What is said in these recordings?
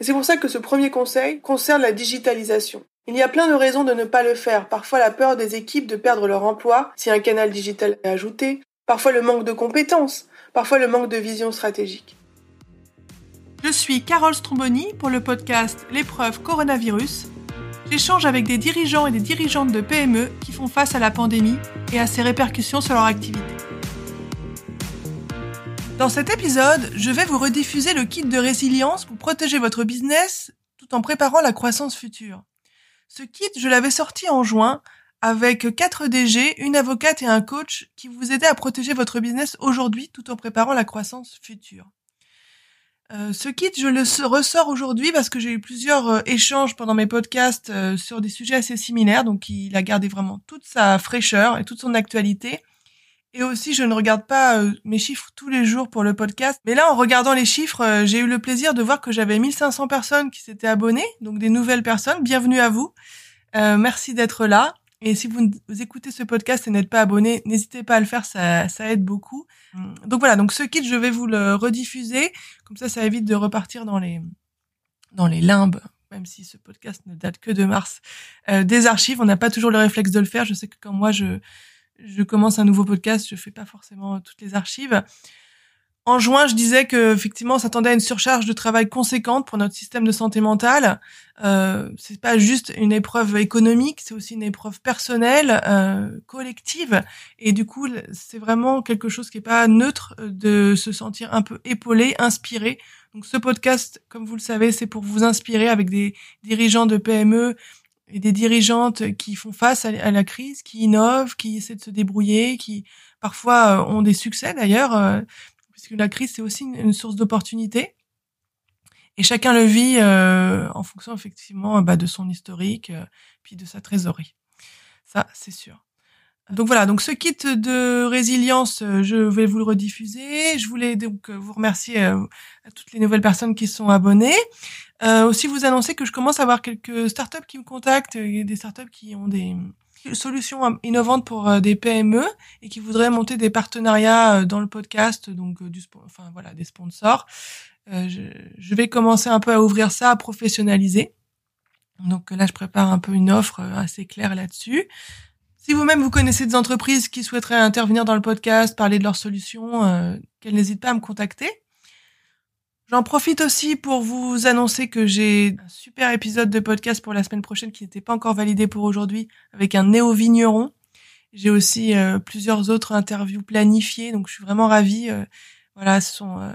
Et c'est pour ça que ce premier conseil concerne la digitalisation. Il y a plein de raisons de ne pas le faire. Parfois la peur des équipes de perdre leur emploi si un canal digital est ajouté. Parfois le manque de compétences. Parfois le manque de vision stratégique. Je suis Carole Stromboni pour le podcast L'épreuve coronavirus. J'échange avec des dirigeants et des dirigeantes de PME qui font face à la pandémie et à ses répercussions sur leur activité. Dans cet épisode, je vais vous rediffuser le kit de résilience pour protéger votre business tout en préparant la croissance future. Ce kit, je l'avais sorti en juin avec 4 DG, une avocate et un coach qui vous aidaient à protéger votre business aujourd'hui tout en préparant la croissance future. Euh, ce kit, je le ressors aujourd'hui parce que j'ai eu plusieurs euh, échanges pendant mes podcasts euh, sur des sujets assez similaires, donc il a gardé vraiment toute sa fraîcheur et toute son actualité. Et aussi, je ne regarde pas euh, mes chiffres tous les jours pour le podcast. Mais là, en regardant les chiffres, euh, j'ai eu le plaisir de voir que j'avais 1500 personnes qui s'étaient abonnées, donc des nouvelles personnes. Bienvenue à vous. Euh, merci d'être là. Et si vous, écoutez ce podcast et n'êtes pas abonné, n'hésitez pas à le faire, ça, ça aide beaucoup. Donc voilà, donc ce kit, je vais vous le rediffuser. Comme ça, ça évite de repartir dans les, dans les limbes même si ce podcast ne date que de mars, des archives. On n'a pas toujours le réflexe de le faire. Je sais que quand moi je je commence un nouveau podcast, je fais pas forcément toutes les archives. En juin, je disais que effectivement, on s'attendait à une surcharge de travail conséquente pour notre système de santé mentale. Euh, c'est pas juste une épreuve économique, c'est aussi une épreuve personnelle, euh, collective, et du coup, c'est vraiment quelque chose qui est pas neutre de se sentir un peu épaulé, inspiré. Donc, ce podcast, comme vous le savez, c'est pour vous inspirer avec des dirigeants de PME, et des dirigeantes qui font face à la crise, qui innovent, qui essaient de se débrouiller, qui parfois euh, ont des succès d'ailleurs, euh, puisque la crise c'est aussi une, source d'opportunité. Et chacun le vit euh, en fonction effectivement bah, de son historique, puis de sa trésorerie. Ça, c'est sûr. Donc voilà, donc ce kit de résilience, je vais vous le rediffuser. Je voulais donc vous remercier à toutes les nouvelles personnes qui sont abonnées. Euh, aussi vous annoncer que je commence à avoir quelques startups qui me contactent, des startups qui ont des solutions innovantes pour euh, des PME et qui voudraient monter des partenariats euh, dans le podcast, donc du, enfin voilà, des sponsors. Je, je, vais commencer un peu à ouvrir ça, à professionnaliser. Donc là, je prépare un peu une offre assez claire là-dessus. Si vous-même vous connaissez des entreprises qui souhaiteraient intervenir dans le podcast, parler de leurs solutions, euh, qu'elles n'hésitent pas à me contacter. J'en profite aussi pour vous annoncer que j'ai un super épisode de podcast pour la semaine prochaine qui n'était pas encore validé pour aujourd'hui avec un néo-vigneron. J'ai aussi euh, plusieurs autres interviews planifiées, donc je suis vraiment ravie. Euh, voilà, ce sont euh,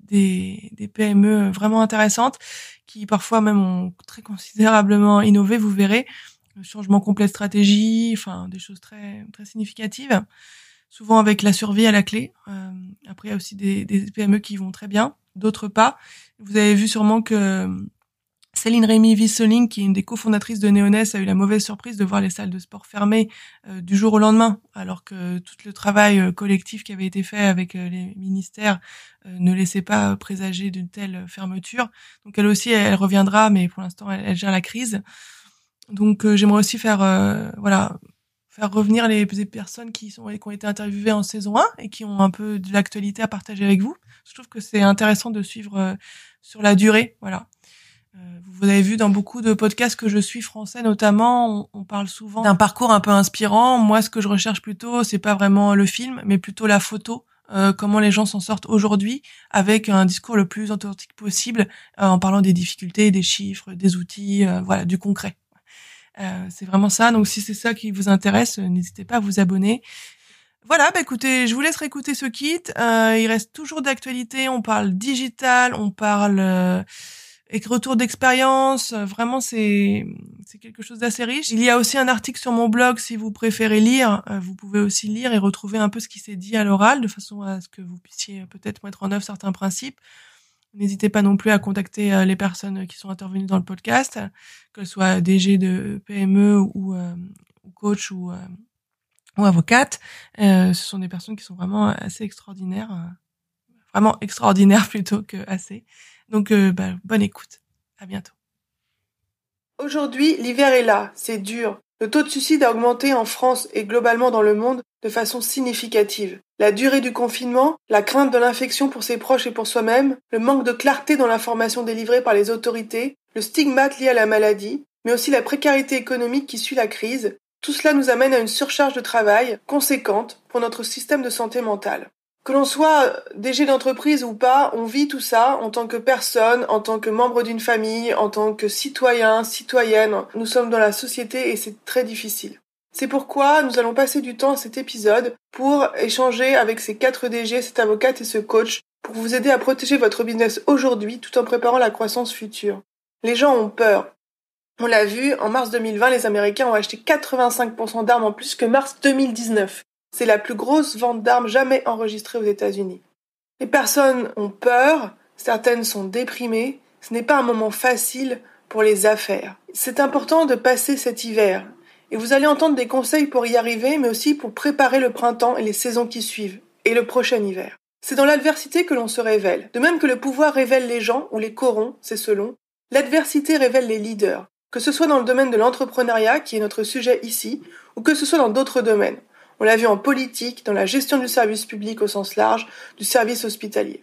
des, des, PME vraiment intéressantes qui parfois même ont très considérablement innové, vous verrez. Changement complet de stratégie, enfin des choses très très significatives, souvent avec la survie à la clé. après, il y a aussi des, des PME qui vont très bien d'autres pas. Vous avez vu sûrement que euh, Céline Rémy Visseling, qui est une des cofondatrices de Néonès, a eu la mauvaise surprise de voir les salles de sport fermées euh, du jour au lendemain, alors que tout le travail euh, collectif qui avait été fait avec les ministères ne laissait pas présager d'une telle fermeture. Donc elle aussi, elle reviendra, mais pour l'instant, elle, gère la crise. Donc j'aimerais aussi faire, voilà, faire revenir les, personnes qui sont qui ont été interviewées en saison 1 et qui ont un peu de l'actualité à partager avec vous. Je trouve que c'est intéressant de suivre euh, sur la durée, voilà. Euh, vous avez vu dans beaucoup de podcasts que je suis français notamment, on, parle souvent d'un parcours un peu inspirant. Moi, ce que je recherche plutôt, c'est pas vraiment le film, mais plutôt la photo. Euh, comment les gens s'en sortent aujourd'hui avec un discours le plus authentique possible en parlant des difficultés, des chiffres, des outils, voilà, du concret. Euh, c'est vraiment ça. Donc si c'est ça qui vous intéresse, euh, n'hésitez pas à vous abonner. Voilà, bah écoutez, je vous laisse écouter ce kit. Euh, il reste toujours d'actualité. On parle digital, on parle euh, retour d'expérience. Vraiment, c'est c'est quelque chose d'assez riche. Il y a aussi un article sur mon blog si vous préférez lire. vous pouvez aussi lire et retrouver un peu ce qui s'est dit à l'oral, de façon à ce que vous puissiez peut-être mettre en œuvre certains principes. N'hésitez pas non plus à contacter euh, les personnes qui sont intervenues dans le podcast, qu'elles soient DG de PME ou, euh, coach ou, euh, ou avocate. ce sont des personnes qui sont vraiment assez extraordinaires, vraiment extraordinaires plutôt que assez. Donc, bah, bonne écoute. À bientôt. Aujourd'hui, l'hiver est là, c'est dur. Le taux de suicide a augmenté en France et globalement dans le monde de façon significative. La durée du confinement, la crainte de l'infection pour ses proches et pour soi-même, le manque de clarté dans l'information délivrée par les autorités, le stigmate lié à la maladie, mais aussi la précarité économique qui suit la crise, tout cela nous amène à une surcharge de travail conséquente pour notre système de santé mentale. Que l'on soit DG d'entreprise ou pas, on vit tout ça en tant que personne, en tant que membre d'une famille, en tant que citoyen, citoyenne. Nous sommes dans la société et c'est très difficile. C'est pourquoi nous allons passer du temps à cet épisode pour échanger avec ces quatre DG, cette avocate et ce coach, pour vous aider à protéger votre business aujourd'hui tout en préparant la croissance future. Les gens ont peur. On l'a vu, en mars 2020, les Américains ont acheté 85% d'armes en plus que mars 2019. C'est la plus grosse vente d'armes jamais enregistrée aux États-Unis. Les personnes ont peur, certaines sont déprimées, ce n'est pas un moment facile pour les affaires. C'est important de passer cet hiver, et vous allez entendre des conseils pour y arriver, mais aussi pour préparer le printemps et les saisons qui suivent, et le prochain hiver. C'est dans l'adversité que l'on se révèle. De même que le pouvoir révèle les gens, ou les corrompt, c'est selon, l'adversité révèle les leaders, que ce soit dans le domaine de l'entrepreneuriat, qui est notre sujet ici, ou que ce soit dans d'autres domaines. On l'a vu en politique, dans la gestion du service public au sens large, du service hospitalier.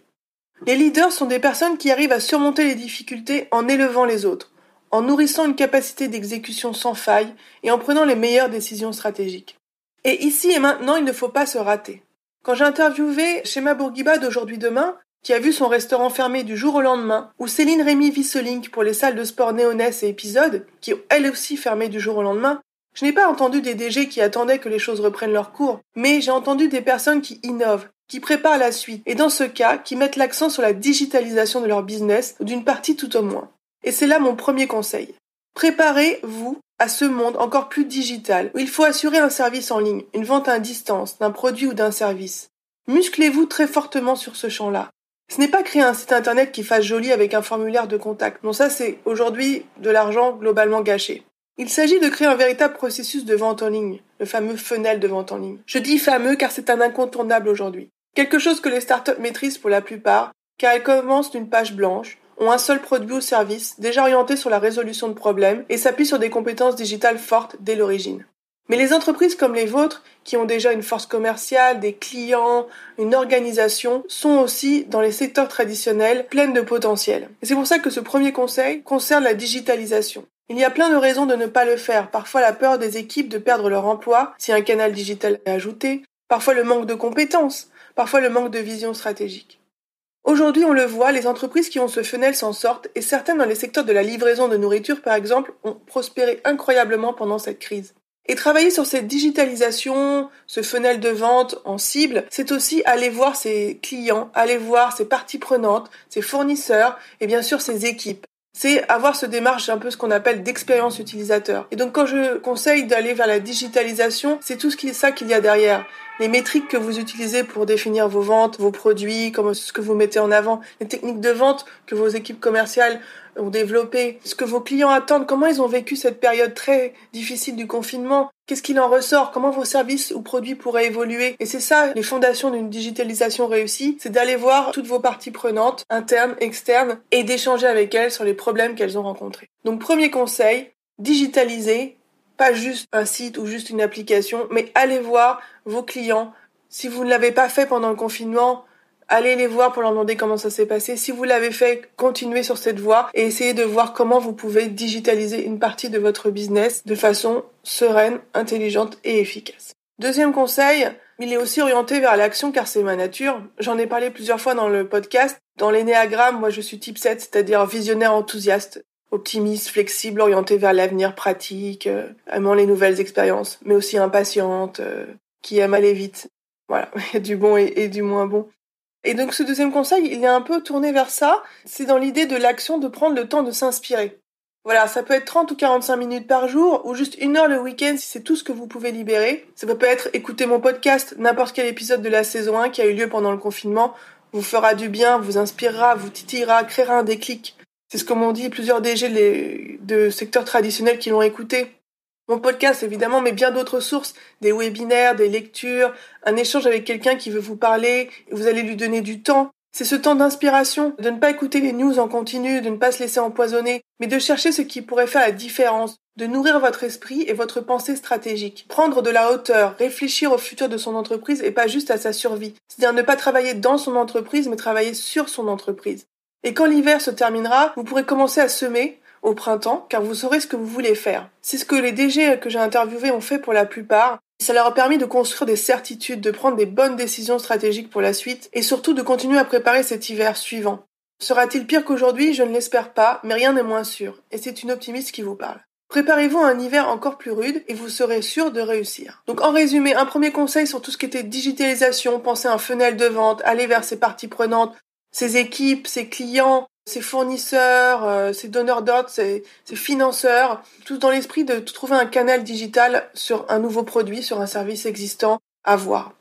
Les leaders sont des personnes qui arrivent à surmonter les difficultés en élevant les autres, en nourrissant une capacité d'exécution sans faille et en prenant les meilleures décisions stratégiques. Et ici et maintenant, il ne faut pas se rater. Quand j'ai interviewé Shema Bourguiba d'aujourd'hui demain, qui a vu son restaurant fermé du jour au lendemain, ou Céline Rémy Visselink pour les salles de sport Néonès et épisodes, qui ont elles aussi fermé du jour au lendemain, je n'ai pas entendu des DG qui attendaient que les choses reprennent leur cours, mais j'ai entendu des personnes qui innovent, qui préparent la suite, et dans ce cas, qui mettent l'accent sur la digitalisation de leur business, ou d'une partie tout au moins. Et c'est là mon premier conseil. Préparez-vous à ce monde encore plus digital, où il faut assurer un service en ligne, une vente à distance, d'un produit ou d'un service. Musclez-vous très fortement sur ce champ-là. Ce n'est pas créer un site internet qui fasse joli avec un formulaire de contact. Non, ça c'est aujourd'hui de l'argent globalement gâché. Il s'agit de créer un véritable processus de vente en ligne, le fameux funnel de vente en ligne. Je dis fameux car c'est un incontournable aujourd'hui. Quelque chose que les startups maîtrisent pour la plupart, car elles commencent d'une page blanche, ont un seul produit ou service, déjà orienté sur la résolution de problèmes, et s'appuient sur des compétences digitales fortes dès l'origine. Mais les entreprises comme les vôtres, qui ont déjà une force commerciale, des clients, une organisation, sont aussi dans les secteurs traditionnels pleines de potentiel. Et c'est pour ça que ce premier conseil concerne la digitalisation. Il y a plein de raisons de ne pas le faire. Parfois la peur des équipes de perdre leur emploi si un canal digital est ajouté. Parfois le manque de compétences. Parfois le manque de vision stratégique. Aujourd'hui, on le voit, les entreprises qui ont ce funnel s'en sortent et certaines dans les secteurs de la livraison de nourriture, par exemple, ont prospéré incroyablement pendant cette crise. Et travailler sur cette digitalisation, ce funnel de vente en cible, c'est aussi aller voir ses clients, aller voir ses parties prenantes, ses fournisseurs et bien sûr ses équipes c'est avoir ce démarche un peu ce qu'on appelle d'expérience utilisateur. Et donc quand je conseille d'aller vers la digitalisation, c'est tout ce qu'il y a derrière. Les métriques que vous utilisez pour définir vos ventes, vos produits, comment, ce que vous mettez en avant, les techniques de vente que vos équipes commerciales ont développées, ce que vos clients attendent, comment ils ont vécu cette période très difficile du confinement, Qu'est-ce qu'il en ressort Comment vos services ou produits pourraient évoluer Et c'est ça les fondations d'une digitalisation réussie, c'est d'aller voir toutes vos parties prenantes, internes, externes, et d'échanger avec elles sur les problèmes qu'elles ont rencontrés. Donc premier conseil, digitaliser, pas juste un site ou juste une application, mais allez voir vos clients. Si vous ne l'avez pas fait pendant le confinement, allez les voir pour leur demander comment ça s'est passé. Si vous l'avez fait, continuez sur cette voie et essayez de voir comment vous pouvez digitaliser une partie de votre business de façon sereine, intelligente et efficace. Deuxième conseil, il est aussi orienté vers l'action car c'est ma nature. J'en ai parlé plusieurs fois dans le podcast. Dans l'énéagramme, moi je suis type 7, c'est-à-dire visionnaire enthousiaste, optimiste, flexible, orienté vers l'avenir pratique, euh, aimant les nouvelles expériences, mais aussi impatiente, euh, qui aime aller vite. Voilà, il y a du bon et du moins bon. Et donc ce deuxième conseil, il est un peu tourné vers ça. C'est dans l'idée de l'action de prendre le temps de s'inspirer. Voilà, ça peut être 30 ou 45 minutes par jour ou juste une heure le week-end si c'est tout ce que vous pouvez libérer. Ça peut être écouter mon podcast, n'importe quel épisode de la saison 1 qui a eu lieu pendant le confinement, vous fera du bien, vous inspirera, vous titillera, créera un déclic. C'est ce que m'ont dit plusieurs DG de secteurs traditionnels qui l'ont écouté. Mon podcast, évidemment, mais bien d'autres sources, des webinaires, des lectures, un échange avec quelqu'un qui veut vous parler, et vous allez lui donner du temps. C'est ce temps d'inspiration, de ne pas écouter les news en continu, de ne pas se laisser empoisonner, mais de chercher ce qui pourrait faire la différence, de nourrir votre esprit et votre pensée stratégique. Prendre de la hauteur, réfléchir au futur de son entreprise et pas juste à sa survie. C'est-à-dire ne pas travailler dans son entreprise, mais travailler sur son entreprise. Et quand l'hiver se terminera, vous pourrez commencer à semer, au printemps, car vous saurez ce que vous voulez faire. C'est ce que les DG que j'ai interviewés ont fait pour la plupart. Ça leur a permis de construire des certitudes, de prendre des bonnes décisions stratégiques pour la suite, et surtout de continuer à préparer cet hiver suivant. Sera-t-il pire qu'aujourd'hui? Je ne l'espère pas, mais rien n'est moins sûr, et c'est une optimiste qui vous parle. Préparez-vous un hiver encore plus rude et vous serez sûr de réussir. Donc en résumé, un premier conseil sur tout ce qui était digitalisation, pensez à un funnel de vente, aller vers ses parties prenantes, ses équipes, ses clients, ses fournisseurs, euh, ses donneurs d'ordre, ses, financeurs, tout dans l'esprit de trouver un canal digital sur un nouveau produit, sur un service existant à voir.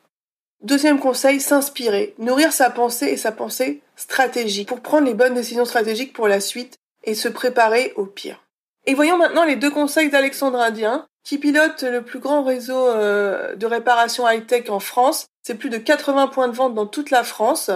Deuxième conseil, s'inspirer, nourrir sa pensée et sa pensée stratégique pour prendre les bonnes décisions stratégiques pour la suite et se préparer au pire. Et voyons maintenant les deux conseils d'Alexandre Indien, qui pilote le plus grand réseau euh, de réparation high-tech en France. C'est plus de 80 points de vente dans toute la France.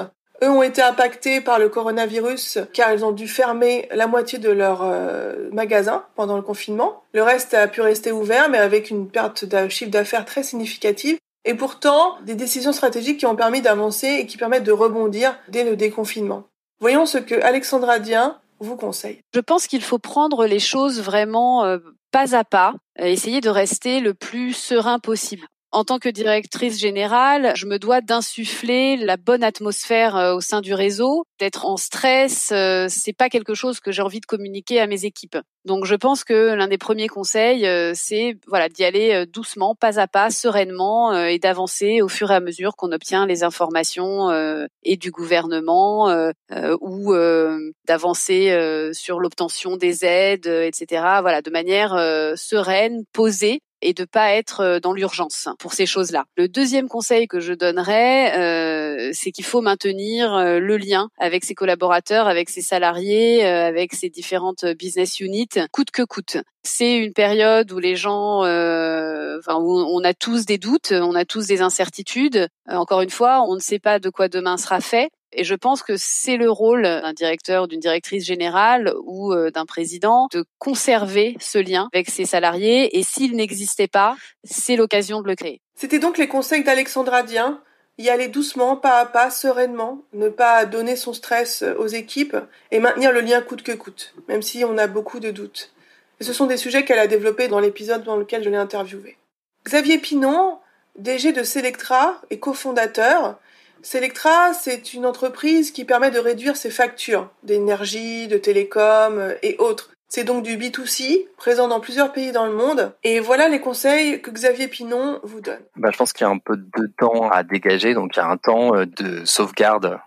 Eux ont été impactés par le coronavirus car ils ont dû fermer la moitié de leurs euh, magasins pendant le confinement. Le reste a pu rester ouvert mais avec une perte de chiffre d'affaires très significative. Et pourtant, des décisions stratégiques qui ont permis d'avancer et qui permettent de rebondir dès le déconfinement. Voyons ce que Alexandra Dien vous conseille. Je pense qu'il faut prendre les choses vraiment euh, pas à pas, essayer de rester le plus serein possible. En tant que directrice générale, je me dois d'insuffler la bonne atmosphère euh, au sein du réseau. D'être en stress, euh, c'est pas quelque chose que j'ai envie de communiquer à mes équipes. Donc, je pense que l'un des premiers conseils, euh, c'est voilà d'y aller doucement, pas à pas, sereinement, et d'avancer au fur et à mesure qu'on obtient les informations et du gouvernement ou d'avancer sur l'obtention des aides, etc. Voilà, de manière sereine, posée et de pas être euh, dans l'urgence pour ces choses-là. Le deuxième conseil que je donnerais, euh, c'est qu'il faut maintenir euh, le lien avec ses collaborateurs, avec ses salariés, avec ses différentes business units, coûte que coûte. C'est une période où les gens, enfin, où on a tous des doutes, on a tous des incertitudes. encore une fois, on ne sait pas de quoi demain sera fait. Et je pense que c'est le rôle d'un directeur, d'une directrice générale ou euh, d'un président de conserver ce lien avec ses salariés. Et s'il n'existait pas, c'est l'occasion de le créer. C'était donc les conseils d'Alexandra Dien. Y aller doucement, pas à pas, sereinement, ne pas donner son stress aux équipes et maintenir le lien coûte que coûte, même si on a beaucoup de doutes. Et ce sont des sujets qu'elle a développés dans l'épisode dans lequel je l'ai interviewé. Xavier Pinon, DG de Selectra et cofondateur, Selectra, c'est une entreprise qui permet de réduire ses factures d'énergie, de télécom euh, et autres. C'est donc du B2C, présent dans plusieurs pays dans le monde. Et voilà les conseils que Xavier Pinon vous donne. Bah, je pense qu'il y a un peu de temps à dégager, donc il y a un temps euh, de sauvegarde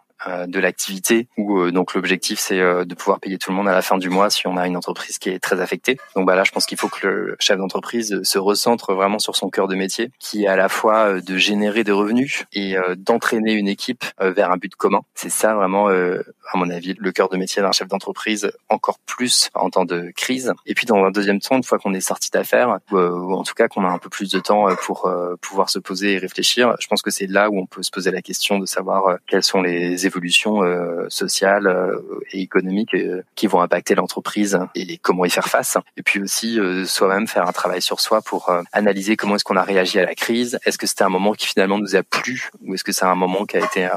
de l'activité où euh, donc l'objectif c'est euh, de pouvoir payer tout le monde à la fin du mois si on a une entreprise qui est très affectée. Donc bah là je pense qu'il faut que le chef d'entreprise se recentre vraiment sur son cœur de métier qui est à la fois de générer des revenus et d'entraîner une équipe vers un but commun. C'est ça vraiment à mon avis le cœur de métier d'un chef d'entreprise encore plus en temps de crise. Et puis dans un deuxième temps une fois qu'on est sorti d'affaires ou, en tout cas qu'on a un peu plus de temps pour pouvoir se poser et réfléchir, je pense que c'est là où on peut se poser la question de savoir quelles sont les évolutions euh, sociales euh, et économiques euh, qui vont impacter l'entreprise et comment y faire face. Et puis aussi soi-même faire un travail sur soi pour analyser comment est-ce qu'on a réagi à la crise. Est-ce que c'était un moment qui finalement nous a plu ou est-ce que c'est un moment qui a été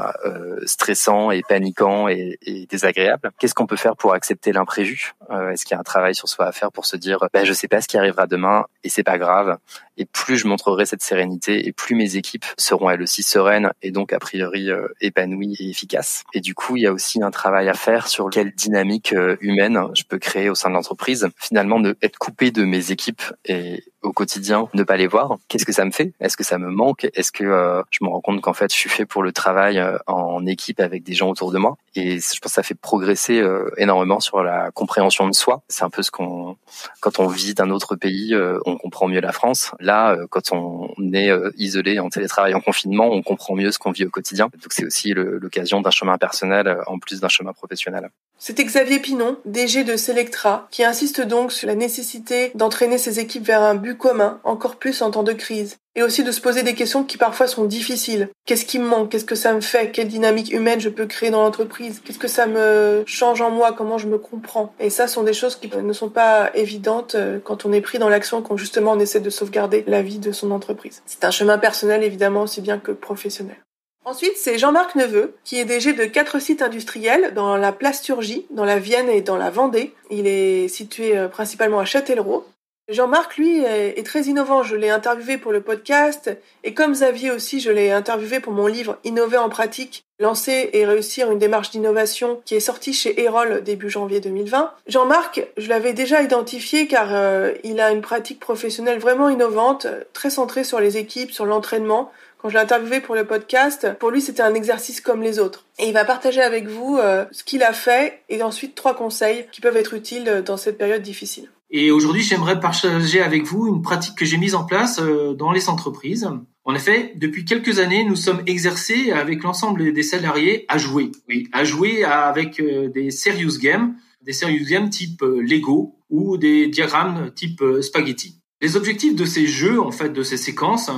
stressant et paniquant et, et désagréable? Qu'est-ce qu'on peut faire pour accepter l'imprévu? Est-ce qu'il y a un travail sur soi à faire pour se dire ben, je sais pas ce qui arrivera demain et c'est pas grave et plus je montrerai cette sérénité et plus mes équipes seront elles aussi sereines et donc a priori épanouies et efficaces. Et du coup, il y a aussi un travail à faire sur quelle dynamique euh, humaine je peux créer au sein de l'entreprise. Finalement, être coupé de mes équipes et au quotidien, ne pas les voir. Qu'est-ce que ça me fait? Est-ce que ça me manque? Est-ce que euh, je me rends compte qu'en fait, je suis fait pour le travail euh, en équipe avec des gens autour de moi? Et je pense que ça fait progresser énormément sur la compréhension de soi. C'est un peu ce qu'on, quand on vit d'un autre pays, on comprend mieux la France. Là, quand on est isolé en télétravail, en confinement, on comprend mieux ce qu'on vit au quotidien. Donc c'est aussi l'occasion d'un chemin personnel euh, en plus d'un chemin professionnel. C'était Xavier Pinon, DG de Selectra, qui insiste donc sur la nécessité d'entraîner ses équipes vers un but commun, encore plus en temps de crise, et aussi de se poser des questions qui parfois sont difficiles. Qu'est-ce qui me manque? Qu'est-ce que ça me fait? Quelle dynamique humaine je peux créer dans l'entreprise? Qu'est-ce que ça me change en moi? Comment je me comprends? Et ça sont des choses qui ne sont pas évidentes euh, quand on est pris dans l'action, quand justement on essaie de sauvegarder la vie de son entreprise. C'est un chemin personnel évidemment aussi bien que professionnel. Ensuite, c'est Jean-Marc Neveu, qui est DG de quatre sites industriels dans la plasturgie, dans la Vienne et dans la Vendée. Il est situé euh, principalement à Châtellerault. Jean-Marc, lui, est très innovant. Je l'ai interviewé pour le podcast et comme Xavier aussi, je l'ai interviewé pour mon livre Innover en pratique, lancer et réussir une démarche d'innovation qui est sortie chez Erol début janvier 2020. Jean-Marc, je l'avais déjà identifié car euh, il a une pratique professionnelle vraiment innovante, très centrée sur les équipes, sur l'entraînement, quand je l'ai interviewé pour le podcast, pour lui c'était un exercice comme les autres. Et il va partager avec vous euh, ce qu'il a fait et ensuite trois conseils qui peuvent être utiles dans cette période difficile. Et aujourd'hui, j'aimerais partager avec vous une pratique que j'ai mise en place euh, dans les entreprises. En effet, depuis quelques années, nous sommes exercés avec l'ensemble des salariés à jouer. Oui, à jouer avec euh, des serious games, des serious games type Lego ou des diagrammes type spaghetti. Les objectifs de ces jeux, en fait, de ces séquences,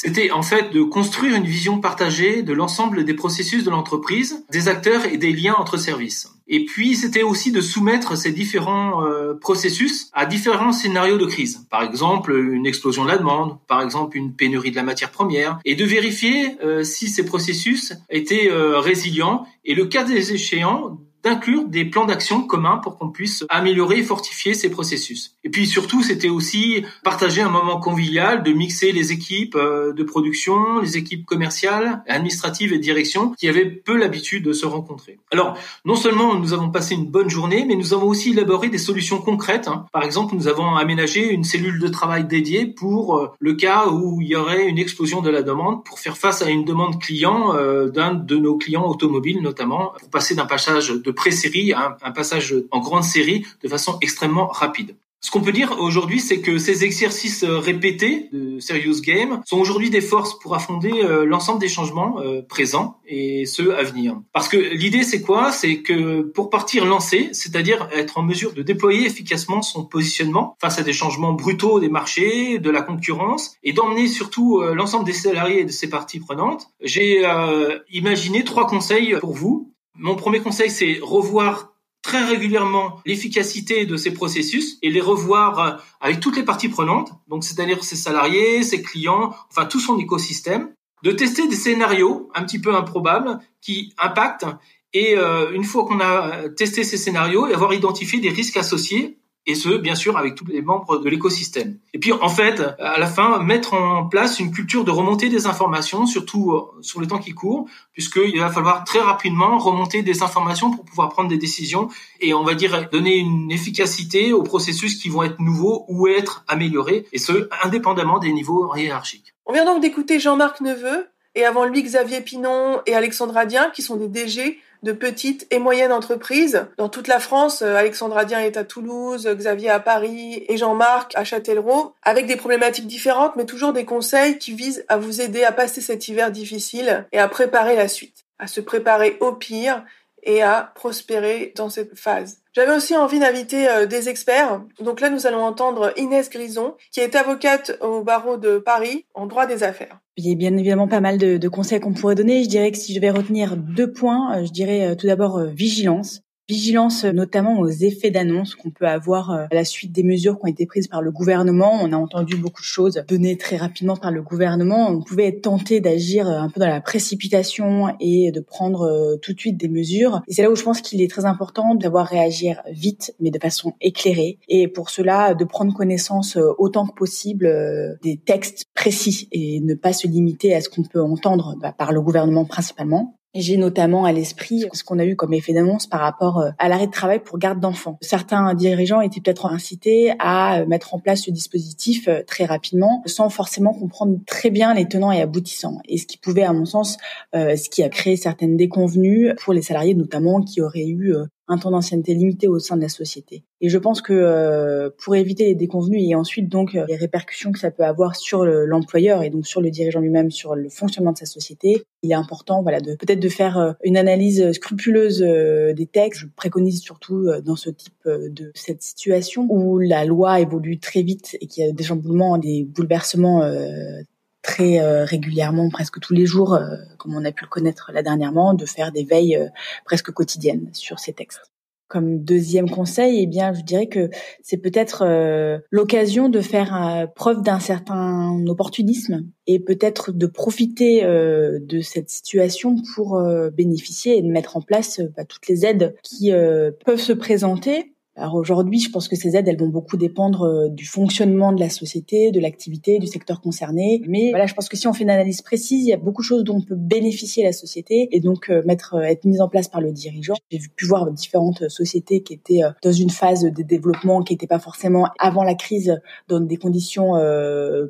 c'était en fait de construire une vision partagée de l'ensemble des processus de l'entreprise, des acteurs et des liens entre services. Et puis, c'était aussi de soumettre ces différents euh, processus à différents scénarios de crise. Par exemple, une explosion de la demande, par exemple, une pénurie de la matière première, et de vérifier euh, si ces processus étaient euh, résilients et le cas des échéants d'inclure des plans d'action communs pour qu'on puisse améliorer et fortifier ces processus. Et puis surtout, c'était aussi partager un moment convivial, de mixer les équipes euh, de production, les équipes commerciales, administratives et direction qui avaient peu l'habitude de se rencontrer. Alors, non seulement nous avons passé une bonne journée, mais nous avons aussi élaboré des solutions concrètes. Hein. Par exemple, nous avons aménagé une cellule de travail dédiée pour euh, le cas où il y aurait une explosion de la demande pour faire face à une demande client euh, d'un de nos clients automobiles notamment, pour passer d'un passage de pré-série à un passage en grande série de façon extrêmement rapide. Ce qu'on peut dire aujourd'hui, c'est que ces exercices euh, répétés de Serious Game sont aujourd'hui des forces pour affronter euh, l'ensemble des changements euh, présents et ceux à venir. Parce que l'idée, c'est quoi? C'est que pour partir lancé, c'est-à-dire être en mesure de déployer efficacement son positionnement face à des changements brutaux des marchés, de la concurrence, et d'emmener surtout l'ensemble des salariés et de ses parties prenantes, j'ai imaginé trois conseils pour vous. Mon premier conseil, c'est revoir très régulièrement l'efficacité de ces processus et les revoir euh, avec toutes les parties prenantes, donc c'est-à-dire ses salariés, ses clients, enfin tout son écosystème, de tester des scénarios un petit peu improbables qui impactent. Et euh, une fois qu'on a testé ces scénarios, avoir identifié des risques associés et ce, bien sûr, avec tous les membres de l'écosystème. Et puis, en fait, à la fin, mettre en place une culture de remontée des informations, surtout euh, sur le temps qui court, puisqu'il va falloir très rapidement remonter des informations pour pouvoir prendre des décisions et, on va dire, donner une efficacité aux processus qui vont être nouveaux ou être améliorés, et ce, indépendamment des niveaux hiérarchiques. On vient donc d'écouter Jean-Marc Neveu, et avant lui Xavier Pinon et Alexandre Adien, qui sont des DG de petites et moyennes entreprises. Dans toute la France, euh, Alexandre Adien est à Toulouse, Xavier à Paris et Jean-Marc à Châtellerault, avec des problématiques différentes, mais toujours des conseils qui visent à vous aider à passer cet hiver difficile et à préparer la suite, à se préparer au pire et à prospérer dans cette phase. J'avais aussi envie d'inviter euh, des experts. Donc là, nous allons entendre Inès Grison, qui est avocate au barreau de Paris en droit des affaires. Il y a bien évidemment pas mal de, conseils qu'on pourrait donner. Je dirais que si je vais retenir deux points, euh, je dirais euh, tout d'abord vigilance vigilance notamment aux effets d'annonce qu'on peut avoir euh, à la suite des mesures qui ont été prises par le gouvernement. On a entendu beaucoup de choses données très rapidement par le gouvernement. On pouvait être tenté d'agir euh, un peu dans la précipitation et de prendre euh, tout de suite des mesures. Et c'est là où je pense qu'il est très important d'avoir réagir vite, mais de façon éclairée. Et pour cela, de prendre connaissance autant que possible des textes précis et ne pas se limiter à ce qu'on peut entendre bah, par le gouvernement principalement. J'ai notamment à l'esprit ce qu'on a eu comme effet d'annonce par rapport euh, à l'arrêt de travail pour garde d'enfants. Certains dirigeants étaient peut-être incités à euh, mettre en place ce dispositif euh, très rapidement, sans forcément comprendre très bien les tenants et aboutissants. Et ce qui pouvait, à mon sens, ce qui a créé certaines déconvenues pour les salariés, notamment qui auraient eu un temps d'ancienneté limité au sein de la société. Et je pense que euh, pour éviter les déconvenus et ensuite donc les répercussions que ça peut avoir sur l'employeur et donc sur le dirigeant lui-même, sur le fonctionnement de sa société, il est important voilà de peut-être de faire une analyse scrupuleuse des textes. Je préconise surtout dans ce type de cette situation où la loi évolue très vite et qu'il y a des chamboulements, des bouleversements très euh, régulièrement, presque tous les jours, euh, comme on a pu le connaître là dernièrement, de faire des veilles euh, presque quotidiennes sur ces textes. Comme deuxième conseil, eh bien, je dirais que c'est peut-être l'occasion de faire preuve d'un certain opportunisme et peut-être de profiter de cette situation pour bénéficier et de mettre en place bah, toutes les aides qui peuvent se présenter alors aujourd'hui, je pense que ces aides, elles vont beaucoup dépendre euh, du fonctionnement de la société, de l'activité, du secteur concerné. Mais voilà, je pense que si on fait une analyse précise, il y a beaucoup de choses dont on peut bénéficier la société et donc euh, mettre, euh, être mise en place par le dirigeant. J'ai pu voir différentes sociétés qui étaient dans une phase de développement qui n'était pas forcément avant la crise dans des conditions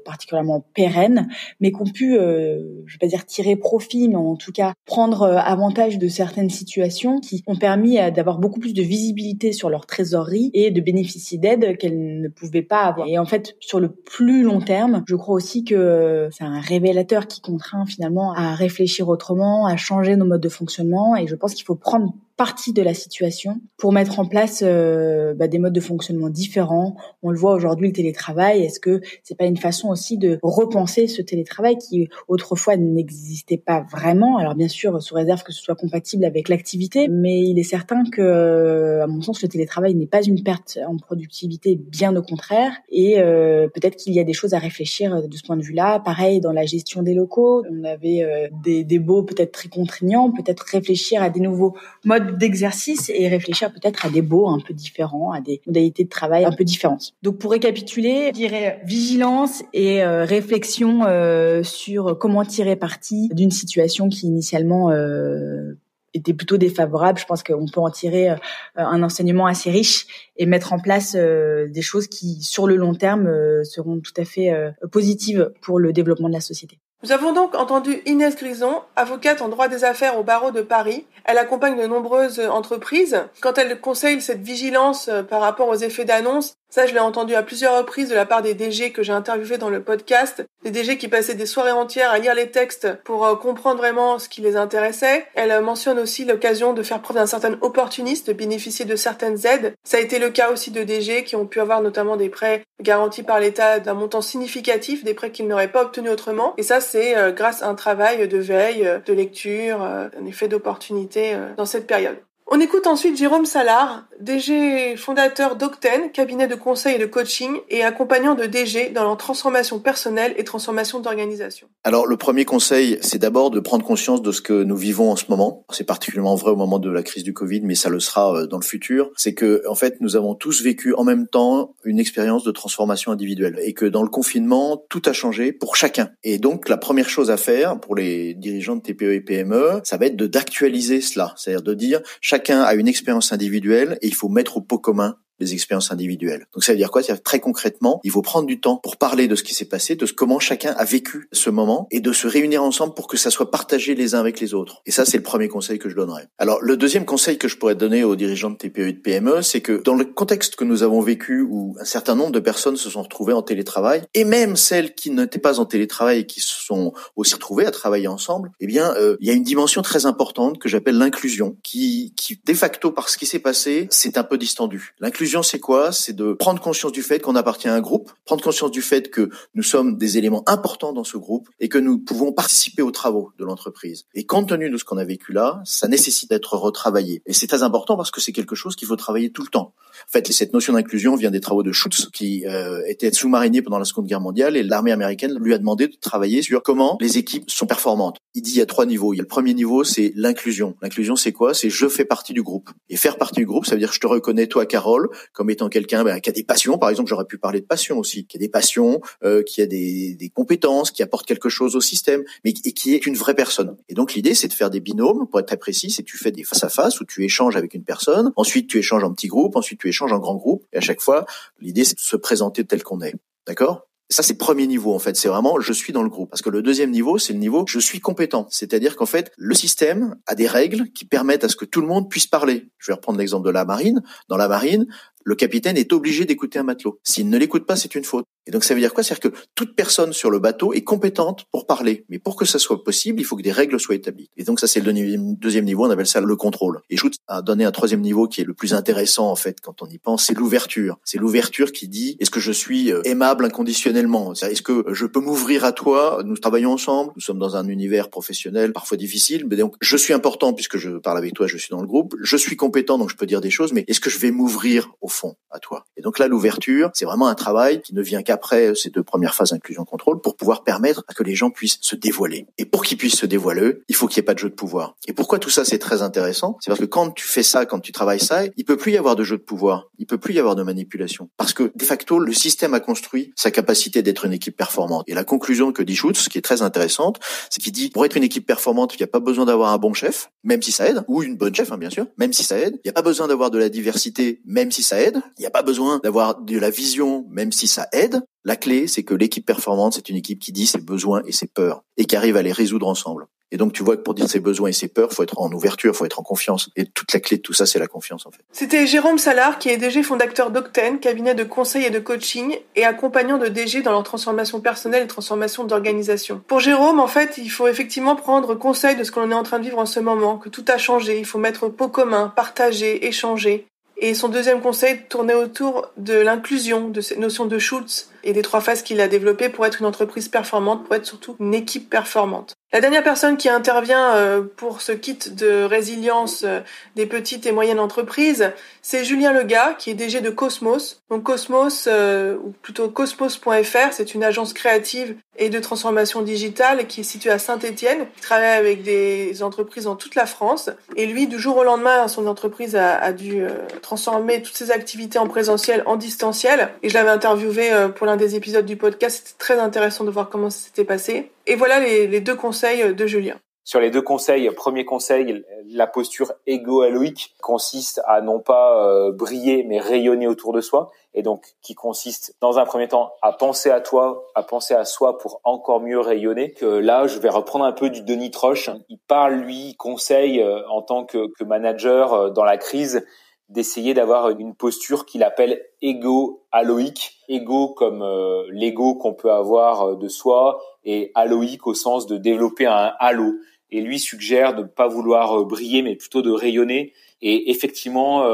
particulièrement pérennes, mais qui ont pu, je vais pas dire tirer profit, mais en tout cas prendre avantage de certaines situations qui ont permis d'avoir beaucoup plus de visibilité sur leur trésor et de bénéficier d'aides qu'elle ne pouvait pas avoir. Et en fait, sur le plus long terme, je crois aussi que c'est un révélateur qui contraint finalement à réfléchir autrement, à changer nos modes de fonctionnement. Et je pense qu'il faut prendre partie de la situation pour mettre en place euh, bah, des modes de fonctionnement différents. On le voit aujourd'hui le télétravail. Est-ce que c'est pas une façon aussi de repenser ce télétravail qui autrefois n'existait pas vraiment? Alors bien sûr, sous réserve que ce soit compatible avec l'activité, mais il est certain que, à mon sens, le télétravail n'est pas une perte en productivité, bien au contraire. Et euh, peut-être qu'il y a des choses à réfléchir de ce point de vue-là. Pareil dans la gestion des locaux, on avait euh, des, des baux peut-être très contraignants, peut-être réfléchir à des nouveaux modes d'exercice et réfléchir peut-être à des baux un peu différents, à des modalités de travail un peu différentes. Donc pour récapituler, je dirais vigilance et euh, réflexion euh, sur comment tirer parti d'une situation qui initialement euh, était plutôt défavorable. Je pense qu'on peut en tirer un enseignement assez riche et mettre en place des choses qui, sur le long terme, seront tout à fait positives pour le développement de la société. Nous avons donc entendu Inès Grison, avocate en droit des affaires au barreau de Paris. Elle accompagne de nombreuses entreprises. Quand elle conseille cette vigilance euh, par rapport aux effets d'annonce, ça, je l'ai entendu à plusieurs reprises de la part des DG que j'ai interviewés dans le podcast. Des DG qui passaient des soirées entières à lire les textes pour euh, comprendre vraiment ce qui les intéressait. Elle euh, mentionne aussi l'occasion de faire preuve d'un certain opportunisme, de bénéficier de certaines aides. Ça a été le cas aussi de DG qui ont pu avoir notamment des prêts garantis par l'État d'un montant significatif, des prêts qu'ils n'auraient pas obtenus autrement. Et ça, c'est euh, grâce à un travail de veille, de lecture, un effet d'opportunité dans cette période. On écoute ensuite Jérôme Salard, DG fondateur d'Octen, cabinet de conseil et de coaching et accompagnant de DG dans leur transformation personnelle et transformation d'organisation. Alors le premier conseil, c'est d'abord de prendre conscience de ce que nous vivons en ce moment. C'est particulièrement vrai au moment de la crise du Covid, mais ça le sera euh, dans le futur. C'est que en fait, nous avons tous vécu en même temps une expérience de transformation individuelle et que dans le confinement, tout a changé pour chacun. Et donc la première chose à faire pour les dirigeants de TPE et PME, ça va être d'actualiser cela, c'est-à-dire de dire chacun a une expérience individuelle et il faut mettre au pot commun les expériences individuelles. Donc ça veut dire quoi? C'est très concrètement, il faut prendre du temps pour parler de ce qui s'est passé, de comment chacun a vécu ce moment et de se réunir ensemble pour que ça soit partagé les uns avec les autres. Et ça, c'est le premier conseil que je donnerais. Alors le deuxième conseil que je pourrais donner aux dirigeants de TPE et de PME, c'est que dans le contexte que nous avons vécu où un certain nombre de personnes se sont retrouvées en télétravail et même celles qui n'étaient pas en télétravail et qui se sont aussi retrouvées à travailler ensemble, eh bien euh, il y a une dimension très importante que j'appelle l'inclusion qui, qui de facto par ce qui s'est passé, c'est un peu distendu. C'est quoi? C'est de prendre conscience du fait qu'on appartient à un groupe, prendre conscience du fait que nous sommes des éléments importants dans ce groupe et que nous pouvons participer aux travaux de l'entreprise. Et compte tenu de ce qu'on a vécu là, ça nécessite d'être retravaillé. Et c'est très important parce que c'est quelque chose qu'il faut travailler tout le temps. En fait, cette notion d'inclusion vient des travaux de Schutz, qui euh, était sous-marinier pendant la Seconde Guerre mondiale, et l'armée américaine lui a demandé de travailler sur comment les équipes sont performantes. Il dit il y a trois niveaux. Il y a le premier niveau, c'est l'inclusion. L'inclusion, c'est quoi? C'est je fais partie du groupe. Et faire partie du groupe, ça veut dire je te reconnais toi, Carole, comme étant quelqu'un ben, qui a des passions. Par exemple, j'aurais pu parler de passion aussi, qui a des passions, euh, qui a des, compétences, qui apporte quelque chose au système, mais qui est une vraie personne. Et donc l'idée, c'est de faire des binômes. Pour être très précis, c'est tu fais des face à face où tu échanges avec une personne. Ensuite, tu échanges en petits groupes. Ensuite, tu échanges en grands groupes. Et à chaque fois, l'idée, c'est de se présenter tel qu'on est. D'accord? Ça, c'est premier niveau, en fait. C'est vraiment, je suis dans le groupe. Parce que le deuxième niveau, c'est le niveau, je suis compétent. C'est-à-dire qu'en fait, le système a des règles qui permettent à ce que tout le monde puisse parler. Je vais reprendre l'exemple de la marine. Dans la marine, le capitaine est obligé d'écouter un matelot. S'il ne l'écoute pas, c'est une faute. Et donc ça veut dire quoi? C'est-à-dire que toute personne sur le bateau est compétente pour parler. Mais pour que ça soit possible, il faut que des règles soient établies. Et donc ça, c'est le deuxième niveau, on appelle ça le contrôle. Et Schutz a donné un troisième niveau qui est le plus intéressant en fait quand on y pense, c'est l'ouverture. C'est l'ouverture qui dit est-ce que je suis euh, aimable inconditionnellement? Est-ce que je peux m'ouvrir à toi? Nous travaillons ensemble, nous sommes dans un univers professionnel parfois difficile, mais donc je suis important puisque je parle avec toi, je suis dans le groupe. Je suis compétent donc je peux dire des choses, mais est-ce que je vais m'ouvrir au fond à toi Et donc là, l'ouverture, c'est vraiment un travail qui ne vient qu'après ces deux premières phases inclusion-contrôle pour pouvoir permettre à que les gens puissent se dévoiler. Et pour qu'ils puissent se dévoiler, il faut qu'il n'y ait pas de jeu de pouvoir. Et pourquoi tout ça c'est très intéressant? C'est parce que quand tu fais ça, quand tu travailles ça, il peut plus y avoir de jeu de pouvoir, il peut plus y avoir de manipulation, parce que de facto le système a construit sa capacité d'être une équipe performante. Et la conclusion que dit Schutz, qui est très intéressante, c'est qu'il dit pour être une équipe performante, il n'y a pas besoin d'avoir un bon chef, même si ça aide, ou une bonne chef, hein, bien sûr, même si ça aide. Il n'y a pas besoin d'avoir de la diversité, même si ça aide. Il n'y a pas besoin d'avoir de la vision, même si ça aide. La clé, c'est que l'équipe performante, c'est une équipe qui dit ses besoins et ses peurs et qui arrive à les résoudre ensemble. Et donc tu vois que pour dire ses besoins et ses peurs, faut être en ouverture, faut être en confiance. Et toute la clé de tout ça, c'est la confiance en fait. C'était Jérôme Salard qui est DG fondateur d'Octane, cabinet de conseil et de coaching et accompagnant de DG dans leur transformation personnelle et transformation d'organisation. Pour Jérôme, en fait, il faut effectivement prendre conseil de ce que l'on est en train de vivre en ce moment, que tout a changé, il faut mettre pot commun, partager, échanger. Et son deuxième conseil tournait autour de l'inclusion, de cette notion de Schultz et des trois phases qu'il a développées pour être une entreprise performante, pour être surtout une équipe performante. La dernière personne qui intervient euh, pour ce kit de résilience euh, des petites et moyennes entreprises, c'est Julien Lega, qui est DG de Cosmos. Donc Cosmos, euh, ou plutôt cosmos.fr, c'est une agence créative et de transformation digitale qui est située à Saint-Étienne, qui travaille avec des entreprises dans toute la France. Et lui, du jour au lendemain, son entreprise a, dû transformer toutes ses activités en présentiel en distanciel. Et je l'avais interviewé pour l'un des épisodes du podcast. C'était très intéressant de voir comment ça s'était passé. Et voilà les, deux conseils de Julien. Sur les deux conseils, premier conseil, la posture égo-alloïque consiste à non pas euh, briller mais rayonner autour de soi et donc qui consiste dans un premier temps à penser à toi, à penser à soi pour encore mieux rayonner. Là, je vais reprendre un peu du Denis Troche. Il parle lui conseil euh, en tant que, que manager euh, dans la crise d'essayer d'avoir une posture qu'il appelle égo-alloïque. Égo comme euh, l'ego qu'on peut avoir euh, de soi et alloïque au sens de développer un halo. Et lui suggère de ne pas vouloir euh, briller mais plutôt de rayonner. Et effectivement,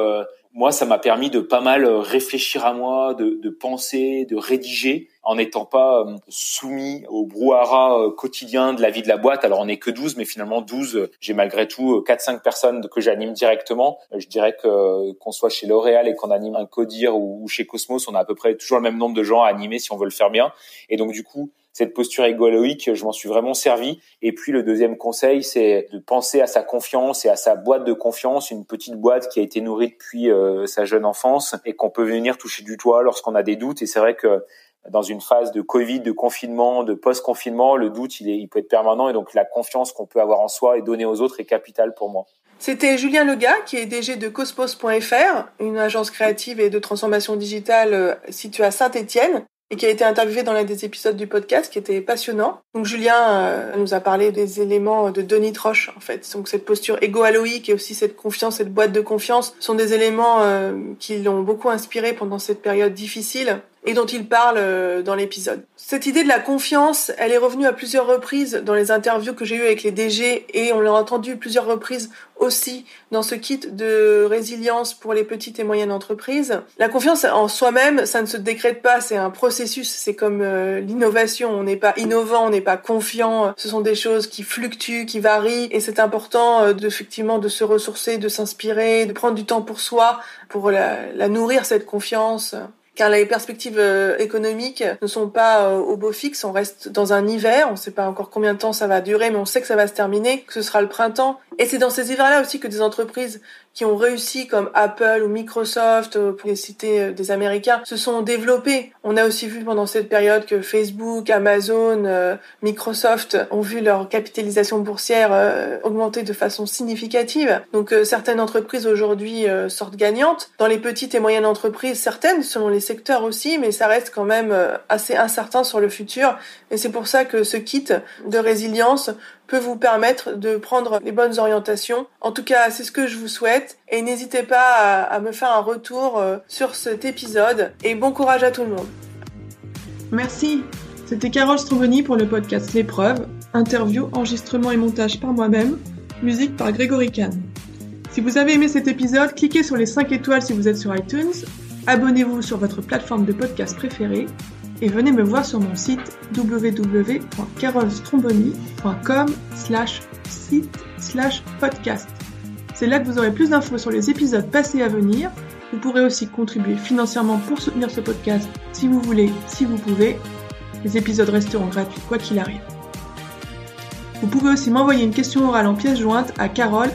moi, ça m'a permis de pas mal réfléchir à moi, de, de penser, de rédiger en n'étant pas euh, soumis au brouhaha euh, quotidien de la vie de la boîte. Alors on n'est que 12, mais finalement 12, euh, j'ai malgré tout 4-5 personnes que j'anime directement. Je dirais que qu'on soit chez L'Oréal et qu'on anime un Codir ou chez Cosmos, on a à peu près toujours le même nombre de gens à animer si on veut le faire bien. Et donc du coup, cette posture égoloïque, je m'en suis vraiment servi. Et puis le deuxième conseil, c'est de penser à sa confiance et à sa boîte de confiance, une petite boîte qui a été nourrie depuis sa jeune enfance et qu'on peut venir toucher du toit lorsqu'on a des doutes. Et c'est vrai que dans une phase de Covid, de confinement, de post-confinement, le doute, il, peut être permanent et donc la confiance qu'on peut avoir en soi et donner aux autres est capitale pour moi. C'était Julien Lega, qui est DG de Cosmos.fr, une agence créative et de transformation digitale euh, située à Saint-Étienne et qui a été interviewé dans l'un des épisodes du podcast qui était passionnant. Donc Julien euh, nous a parlé des éléments de Denis Troche en fait. Donc cette posture égo-alloïque et aussi cette confiance, cette boîte de confiance sont des éléments euh, qui l'ont beaucoup inspiré pendant cette période difficile et dont il parle euh, dans l'épisode. Cette idée de la confiance, elle est revenue à plusieurs reprises dans les interviews que j'ai eues avec les DG et on l'a entendu plusieurs reprises aussi dans ce kit de résilience pour les petites et moyennes entreprises. La confiance en soi-même, ça ne se décrète pas, c'est un processus, c'est comme euh, l'innovation, on n'est pas innovant, on n'est pas confiant, ce sont des choses qui fluctuent, qui varient et c'est important euh, effectivement de se ressourcer, de s'inspirer, de prendre du temps pour soi, pour la nourrir cette confiance car les perspectives euh, économiques ne sont pas euh, au beau fixe. On reste dans un hiver, on ne sait pas encore combien de temps ça va durer, mais on sait que ça va se terminer, que ce sera le printemps. Et c'est dans ces hivers-là aussi que des entreprises qui ont réussi comme Apple ou Microsoft, euh, pour les citer euh, des Américains, se sont développés. On a aussi vu pendant cette période que Facebook, Amazon, euh, Microsoft ont vu leur capitalisation boursière augmenter de façon significative. Donc certaines entreprises aujourd'hui sortent gagnantes. Dans les petites et moyennes entreprises, certaines, selon les secteurs aussi, mais ça reste quand même assez incertain sur le futur. Et c'est pour ça que ce kit de résilience peut vous permettre de prendre les bonnes orientations. En tout cas, c'est ce que je vous souhaite. Et n'hésitez pas à, me faire un retour euh, sur cet épisode. Et bon courage à tout le monde. Merci. C'était Carole Stromboni pour le podcast L'épreuve. Interview, enregistrement et montage par moi-même. Musique par Grégory Kahn. Si vous avez aimé cet épisode, cliquez sur les 5 étoiles si vous êtes sur iTunes. Abonnez-vous sur votre plateforme de podcast préférée et venez me voir sur mon site www.carolstromboni.com slash site slash podcast. C'est là que vous aurez plus d'infos sur les épisodes passés à venir. Vous pourrez aussi contribuer financièrement pour soutenir ce podcast si vous voulez, si vous pouvez. Les épisodes resteront gratuits quoi qu'il arrive. Vous pouvez aussi m'envoyer une question orale en pièce jointe à carole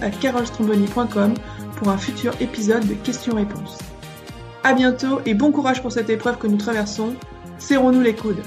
pour un futur épisode de questions-réponses. À bientôt et bon courage pour cette épreuve que nous traversons. Serrons-nous les coudes.